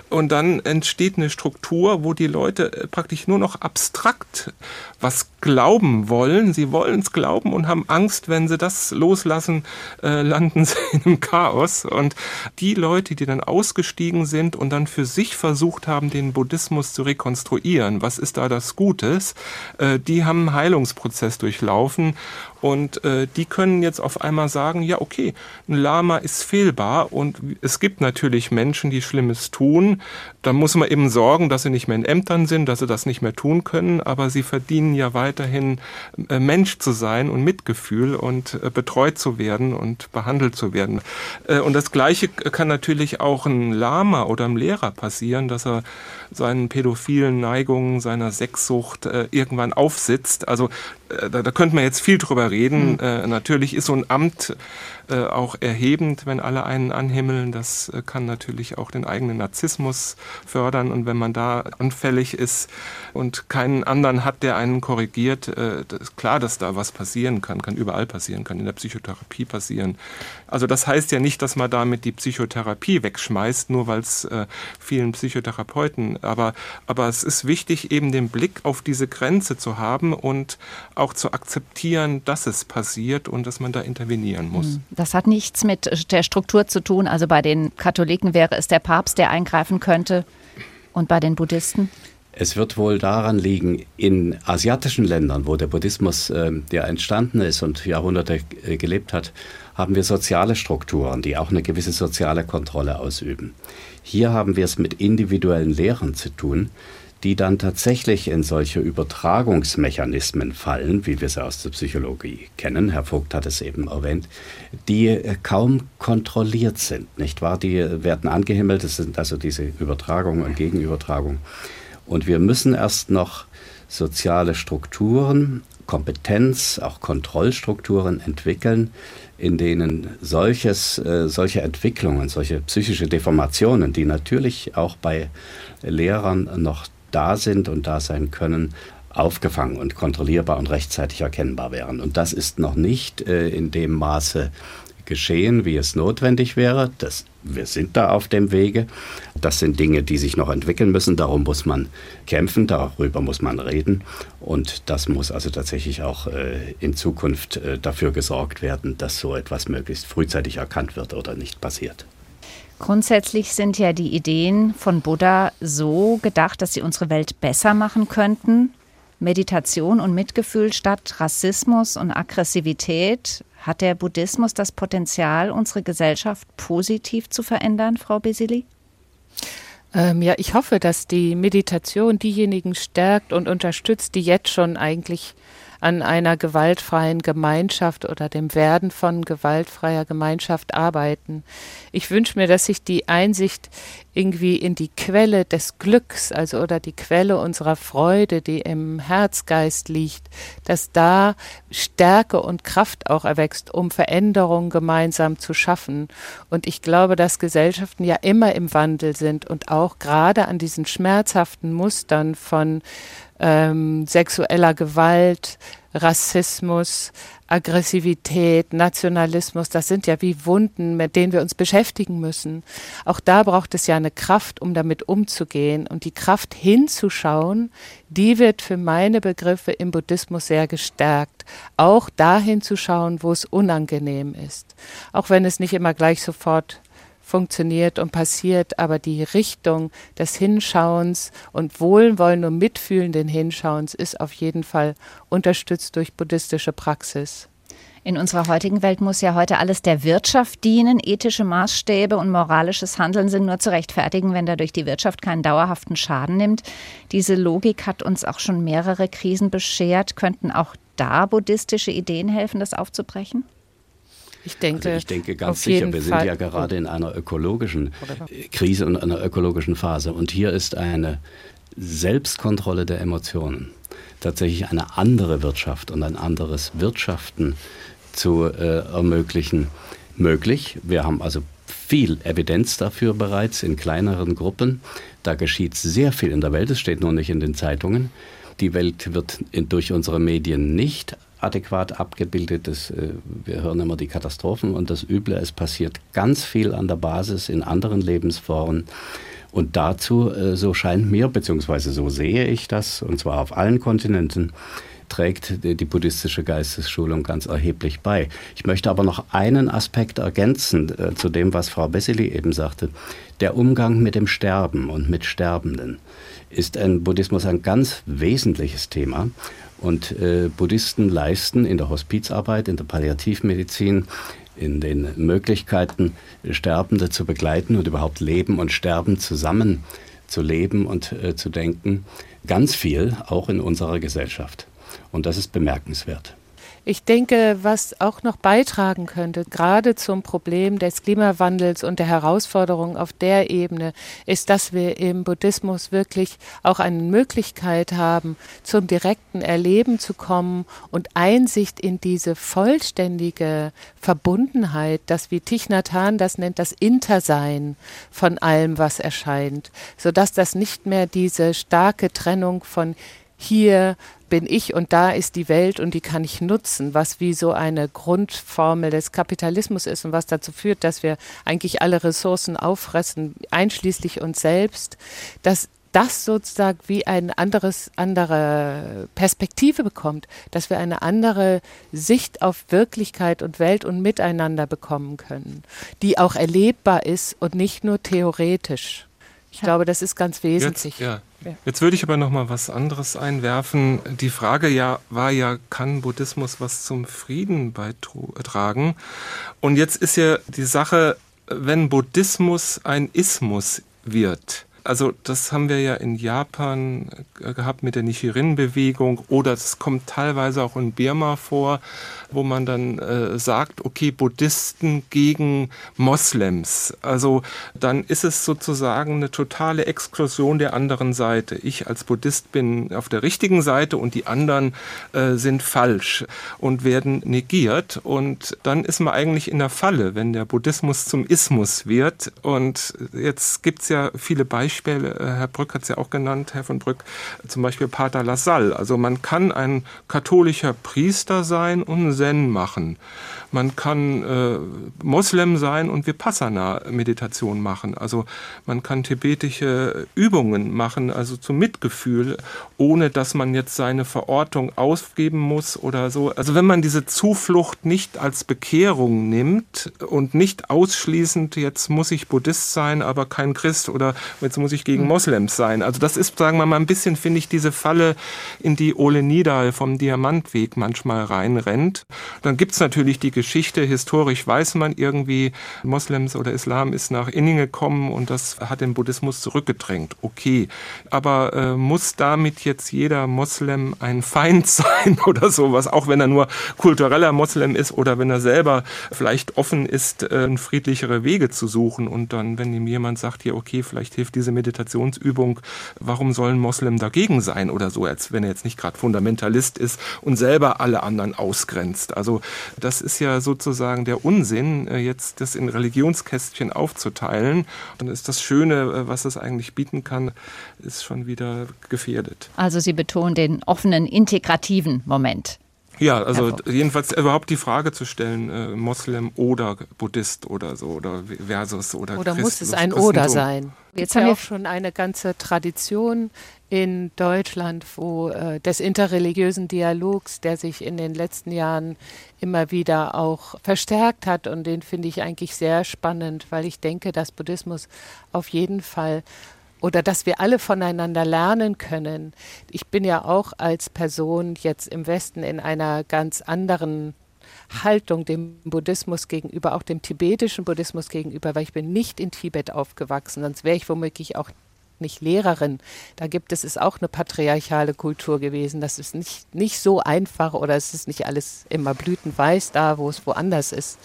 Und dann entsteht eine Struktur, wo die Leute äh, praktisch nur noch abstrakt was glauben wollen. Sie wollen es glauben und haben Angst, wenn sie das loslassen, äh, landen sie in einem Chaos. Und die Leute, die dann ausgestiegen sind und dann für sich versucht haben, den Buddhismus zu rekonstruieren, was ist da das Gutes, äh, die haben Heilungsprozess durchlaufen und äh, die können jetzt auf einmal sagen, ja, okay, ein Lama ist fehlbar und es gibt natürlich Menschen, die Schlimmes tun. Da muss man eben sorgen, dass sie nicht mehr in Ämtern sind, dass sie das nicht mehr tun können, aber sie verdienen ja weiterhin äh, Mensch zu sein und Mitgefühl und äh, betreut zu werden und behandelt zu werden. Äh, und das Gleiche kann natürlich auch ein Lama oder einem Lehrer passieren, dass er seinen pädophilen Neigungen, seiner Sexsucht äh, irgendwann aufsitzt. Also da, da könnte man jetzt viel drüber reden. Mhm. Äh, natürlich ist so ein Amt äh, auch erhebend, wenn alle einen anhimmeln. Das äh, kann natürlich auch den eigenen Narzissmus fördern. Und wenn man da anfällig ist und keinen anderen hat, der einen korrigiert, äh, das ist klar, dass da was passieren kann, kann überall passieren, kann in der Psychotherapie passieren. Also das heißt ja nicht, dass man damit die Psychotherapie wegschmeißt, nur weil es äh, vielen Psychotherapeuten, aber, aber es ist wichtig, eben den Blick auf diese Grenze zu haben und auch zu akzeptieren, dass es passiert und dass man da intervenieren muss. Das hat nichts mit der Struktur zu tun. Also bei den Katholiken wäre es der Papst, der eingreifen könnte und bei den Buddhisten? Es wird wohl daran liegen, in asiatischen Ländern, wo der Buddhismus äh, ja entstanden ist und Jahrhunderte äh, gelebt hat, haben wir soziale Strukturen, die auch eine gewisse soziale Kontrolle ausüben. Hier haben wir es mit individuellen Lehren zu tun, die dann tatsächlich in solche Übertragungsmechanismen fallen, wie wir sie aus der Psychologie kennen, Herr Vogt hat es eben erwähnt, die äh, kaum kontrolliert sind, nicht wahr? Die werden angehimmelt, das sind also diese Übertragung und Gegenübertragung. Und wir müssen erst noch soziale Strukturen, Kompetenz, auch Kontrollstrukturen entwickeln, in denen solches, äh, solche Entwicklungen, solche psychische Deformationen, die natürlich auch bei Lehrern noch da sind und da sein können, aufgefangen und kontrollierbar und rechtzeitig erkennbar wären. Und das ist noch nicht äh, in dem Maße geschehen, wie es notwendig wäre. Das, wir sind da auf dem Wege. Das sind Dinge, die sich noch entwickeln müssen. Darum muss man kämpfen, darüber muss man reden. Und das muss also tatsächlich auch äh, in Zukunft äh, dafür gesorgt werden, dass so etwas möglichst frühzeitig erkannt wird oder nicht passiert. Grundsätzlich sind ja die Ideen von Buddha so gedacht, dass sie unsere Welt besser machen könnten. Meditation und Mitgefühl statt Rassismus und Aggressivität. Hat der Buddhismus das Potenzial, unsere Gesellschaft positiv zu verändern, Frau Besili? Ähm, ja, ich hoffe, dass die Meditation diejenigen stärkt und unterstützt, die jetzt schon eigentlich an einer gewaltfreien Gemeinschaft oder dem Werden von gewaltfreier Gemeinschaft arbeiten. Ich wünsche mir, dass sich die Einsicht irgendwie in die Quelle des Glücks, also oder die Quelle unserer Freude, die im Herzgeist liegt, dass da Stärke und Kraft auch erwächst, um Veränderungen gemeinsam zu schaffen. Und ich glaube, dass Gesellschaften ja immer im Wandel sind und auch gerade an diesen schmerzhaften Mustern von ähm, sexueller Gewalt, Rassismus, Aggressivität, Nationalismus, das sind ja wie Wunden, mit denen wir uns beschäftigen müssen. Auch da braucht es ja eine Kraft, um damit umzugehen. Und die Kraft hinzuschauen, die wird für meine Begriffe im Buddhismus sehr gestärkt. Auch dahin zu schauen, wo es unangenehm ist. Auch wenn es nicht immer gleich sofort funktioniert und passiert, aber die Richtung des Hinschauens und Wohlwollen und mitfühlenden Hinschauens ist auf jeden Fall unterstützt durch buddhistische Praxis. In unserer heutigen Welt muss ja heute alles der Wirtschaft dienen. Ethische Maßstäbe und moralisches Handeln sind nur zu rechtfertigen, wenn dadurch die Wirtschaft keinen dauerhaften Schaden nimmt. Diese Logik hat uns auch schon mehrere Krisen beschert. Könnten auch da buddhistische Ideen helfen, das aufzubrechen? Ich denke, also ich denke ganz sicher, wir sind Fall. ja gerade in einer ökologischen Krise und einer ökologischen Phase. Und hier ist eine Selbstkontrolle der Emotionen, tatsächlich eine andere Wirtschaft und ein anderes Wirtschaften zu äh, ermöglichen, möglich. Wir haben also viel Evidenz dafür bereits in kleineren Gruppen. Da geschieht sehr viel in der Welt, es steht nur nicht in den Zeitungen. Die Welt wird in, durch unsere Medien nicht adäquat abgebildet. Das, äh, wir hören immer die Katastrophen und das Üble. Es passiert ganz viel an der Basis in anderen Lebensformen. Und dazu, äh, so scheint mir, beziehungsweise so sehe ich das, und zwar auf allen Kontinenten, trägt die buddhistische Geistesschulung ganz erheblich bei. Ich möchte aber noch einen Aspekt ergänzen äh, zu dem, was Frau Besseli eben sagte. Der Umgang mit dem Sterben und mit Sterbenden ist im Buddhismus ein ganz wesentliches Thema. Und äh, Buddhisten leisten in der Hospizarbeit, in der Palliativmedizin, in den Möglichkeiten, Sterbende zu begleiten und überhaupt Leben und Sterben zusammen zu leben und äh, zu denken, ganz viel, auch in unserer Gesellschaft. Und das ist bemerkenswert. Ich denke, was auch noch beitragen könnte, gerade zum Problem des Klimawandels und der Herausforderungen auf der Ebene, ist, dass wir im Buddhismus wirklich auch eine Möglichkeit haben, zum direkten Erleben zu kommen und Einsicht in diese vollständige Verbundenheit, das wie Thich Nhat Hanh das nennt, das Intersein von allem, was erscheint, sodass das nicht mehr diese starke Trennung von hier bin ich und da ist die Welt und die kann ich nutzen, was wie so eine Grundformel des Kapitalismus ist und was dazu führt, dass wir eigentlich alle Ressourcen auffressen, einschließlich uns selbst, dass das sozusagen wie eine anderes, andere Perspektive bekommt, dass wir eine andere Sicht auf Wirklichkeit und Welt und Miteinander bekommen können, die auch erlebbar ist und nicht nur theoretisch. Ich glaube, das ist ganz wesentlich. Jetzt, ja. Jetzt würde ich aber noch mal was anderes einwerfen. Die Frage ja war ja, kann Buddhismus was zum Frieden beitragen? Und jetzt ist ja die Sache, wenn Buddhismus ein Ismus wird, also das haben wir ja in Japan äh, gehabt mit der Nichiren-Bewegung oder es kommt teilweise auch in Birma vor, wo man dann äh, sagt, okay, Buddhisten gegen Moslems. Also dann ist es sozusagen eine totale Exklusion der anderen Seite. Ich als Buddhist bin auf der richtigen Seite und die anderen äh, sind falsch und werden negiert. Und dann ist man eigentlich in der Falle, wenn der Buddhismus zum Ismus wird. Und jetzt gibt es ja viele Beispiele, äh, Herr Brück hat es ja auch genannt, Herr von Brück, zum Beispiel Pater Lassalle. Also man kann ein katholischer Priester sein und Zen machen. Man kann äh, Moslem sein und Vipassana-Meditation machen. Also man kann tibetische Übungen machen, also zum Mitgefühl, ohne dass man jetzt seine Verortung ausgeben muss oder so. Also wenn man diese Zuflucht nicht als Bekehrung nimmt und nicht ausschließend, jetzt muss ich Buddhist sein, aber kein Christ oder jetzt muss ich gegen hm. Moslems sein. Also das ist, sagen wir mal, ein bisschen, finde ich, diese Falle, in die Ole Nidal vom Diamantweg manchmal reinrennt. Dann gibt es natürlich die Geschichte, historisch weiß man irgendwie, Moslems oder Islam ist nach Indien gekommen und das hat den Buddhismus zurückgedrängt. Okay, aber äh, muss damit jetzt jeder Moslem ein Feind sein oder sowas, auch wenn er nur kultureller Moslem ist oder wenn er selber vielleicht offen ist, äh, friedlichere Wege zu suchen und dann, wenn ihm jemand sagt, ja okay, vielleicht hilft diese Meditationsübung, warum sollen Moslem dagegen sein oder so, als wenn er jetzt nicht gerade Fundamentalist ist und selber alle anderen ausgrenzt. Also das ist ja ja sozusagen der Unsinn, äh, jetzt das in Religionskästchen aufzuteilen. Dann ist das Schöne, äh, was es eigentlich bieten kann, ist schon wieder gefährdet. Also Sie betonen den offenen, integrativen Moment. Ja, also jedenfalls überhaupt die Frage zu stellen, äh, Moslem oder Buddhist oder so oder versus oder Oder Christ, muss es ein Oder sein? Jetzt haben wir auch schon eine ganze Tradition in Deutschland, wo äh, des interreligiösen Dialogs, der sich in den letzten Jahren immer wieder auch verstärkt hat und den finde ich eigentlich sehr spannend, weil ich denke, dass Buddhismus auf jeden Fall oder dass wir alle voneinander lernen können. Ich bin ja auch als Person jetzt im Westen in einer ganz anderen Haltung dem Buddhismus gegenüber, auch dem tibetischen Buddhismus gegenüber, weil ich bin nicht in Tibet aufgewachsen, sonst wäre ich womöglich auch nicht Lehrerin. Da gibt es, ist auch eine patriarchale Kultur gewesen. Das ist nicht, nicht so einfach oder es ist nicht alles immer blütenweiß da, wo es woanders ist.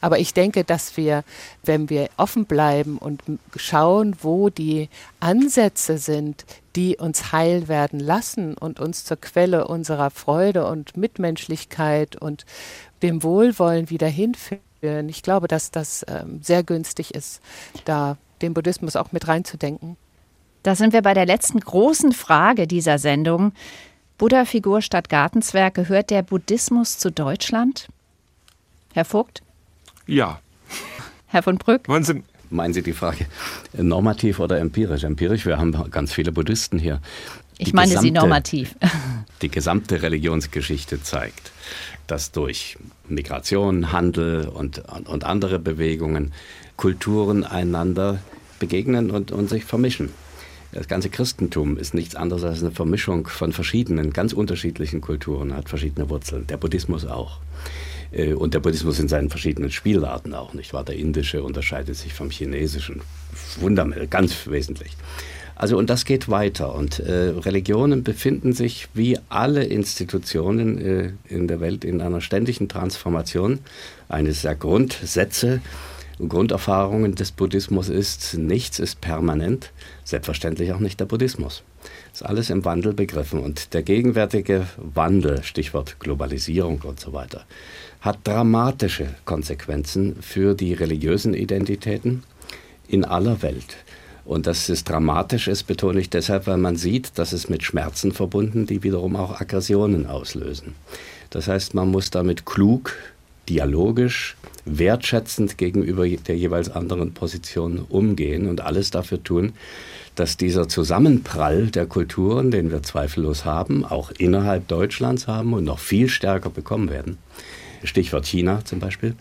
Aber ich denke, dass wir, wenn wir offen bleiben und schauen, wo die Ansätze sind, die uns heil werden lassen und uns zur Quelle unserer Freude und Mitmenschlichkeit und dem Wohlwollen wieder hinführen. Ich glaube, dass das ähm, sehr günstig ist, da den Buddhismus auch mit reinzudenken. Da sind wir bei der letzten großen Frage dieser Sendung. Buddha-Figur statt Gartenzwerg, gehört der Buddhismus zu Deutschland? Herr Vogt? Ja. Herr von Brück? Wollen Sie Meinen Sie die Frage normativ oder empirisch? Empirisch, wir haben ganz viele Buddhisten hier. Die ich meine gesamte, sie normativ. Die gesamte Religionsgeschichte zeigt, dass durch Migration, Handel und, und andere Bewegungen Kulturen einander begegnen und, und sich vermischen. Das ganze Christentum ist nichts anderes als eine Vermischung von verschiedenen, ganz unterschiedlichen Kulturen, hat verschiedene Wurzeln. Der Buddhismus auch. Äh, und der Buddhismus in seinen verschiedenen Spielarten auch, nicht wahr? Der indische unterscheidet sich vom chinesischen. Wundermittel, ganz wesentlich. Also und das geht weiter und äh, Religionen befinden sich wie alle Institutionen äh, in der Welt in einer ständigen Transformation. Eines der Grundsätze Grunderfahrungen des Buddhismus ist, nichts ist permanent, selbstverständlich auch nicht der Buddhismus. Ist alles im Wandel begriffen und der gegenwärtige Wandel, Stichwort Globalisierung und so weiter, hat dramatische Konsequenzen für die religiösen Identitäten in aller Welt. Und dass es dramatisch ist, betone ich deshalb, weil man sieht, dass es mit Schmerzen verbunden, die wiederum auch Aggressionen auslösen. Das heißt, man muss damit klug, dialogisch, wertschätzend gegenüber der jeweils anderen Position umgehen und alles dafür tun, dass dieser Zusammenprall der Kulturen, den wir zweifellos haben, auch innerhalb Deutschlands haben und noch viel stärker bekommen werden, Stichwort China zum Beispiel,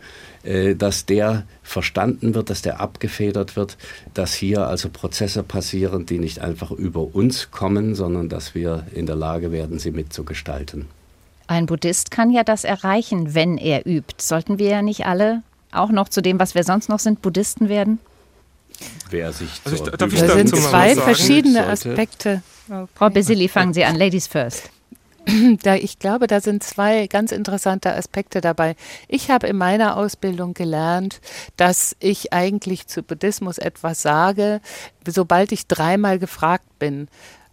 äh, dass der verstanden wird, dass der abgefedert wird, dass hier also Prozesse passieren, die nicht einfach über uns kommen, sondern dass wir in der Lage werden, sie mitzugestalten. Ein Buddhist kann ja das erreichen, wenn er übt. Sollten wir ja nicht alle auch noch zu dem, was wir sonst noch sind, Buddhisten werden? Wer sich also ich, darf ich da sind zwei verschiedene Aspekte. Okay. Frau Basili, fangen Sie an. Ladies first. Da, ich glaube, da sind zwei ganz interessante Aspekte dabei. Ich habe in meiner Ausbildung gelernt, dass ich eigentlich zu Buddhismus etwas sage, sobald ich dreimal gefragt bin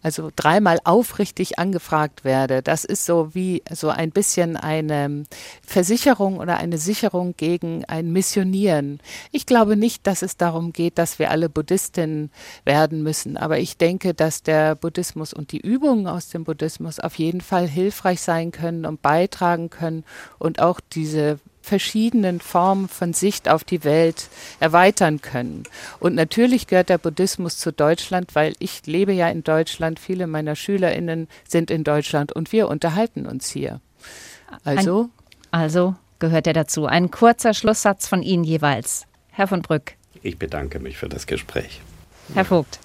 also dreimal aufrichtig angefragt werde. Das ist so wie so ein bisschen eine Versicherung oder eine Sicherung gegen ein Missionieren. Ich glaube nicht, dass es darum geht, dass wir alle Buddhistinnen werden müssen, aber ich denke, dass der Buddhismus und die Übungen aus dem Buddhismus auf jeden Fall hilfreich sein können und beitragen können und auch diese verschiedenen Formen von Sicht auf die Welt erweitern können. Und natürlich gehört der Buddhismus zu Deutschland, weil ich lebe ja in Deutschland, viele meiner Schülerinnen sind in Deutschland und wir unterhalten uns hier. Also, Ein, also gehört er dazu. Ein kurzer Schlusssatz von Ihnen jeweils. Herr von Brück. Ich bedanke mich für das Gespräch. Herr Vogt.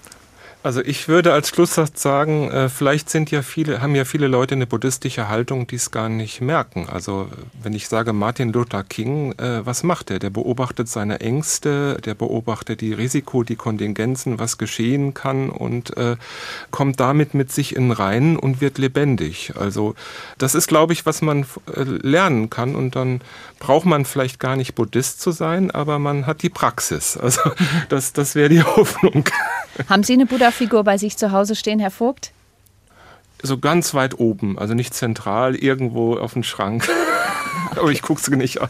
Also ich würde als Schlusssatz sagen, äh, vielleicht sind ja viele, haben ja viele Leute eine buddhistische Haltung, die es gar nicht merken. Also wenn ich sage Martin Luther King, äh, was macht er? Der beobachtet seine Ängste, der beobachtet die Risiko, die Kontingenzen, was geschehen kann und äh, kommt damit mit sich in Reinen und wird lebendig. Also das ist, glaube ich, was man lernen kann und dann braucht man vielleicht gar nicht Buddhist zu sein, aber man hat die Praxis. Also das, das wäre die Hoffnung. Haben Sie eine Buddha-Figur bei sich zu Hause stehen, Herr Vogt? So ganz weit oben, also nicht zentral, irgendwo auf dem Schrank. Aber ich gucke sie nicht an.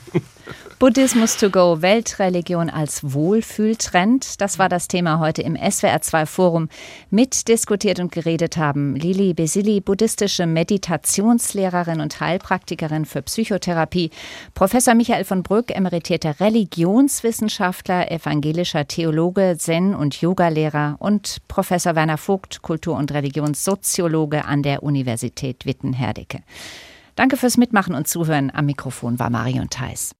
Buddhismus to go, Weltreligion als Wohlfühltrend. Das war das Thema heute im SWR2 Forum. Mitdiskutiert und geredet haben Lili Besili, buddhistische Meditationslehrerin und Heilpraktikerin für Psychotherapie, Professor Michael von Brück, emeritierter Religionswissenschaftler, evangelischer Theologe, Zen- und Yogalehrer und Professor Werner Vogt, Kultur- und Religionssoziologe an der Universität Witten-Herdecke. Danke fürs Mitmachen und Zuhören. Am Mikrofon war Marion Theis.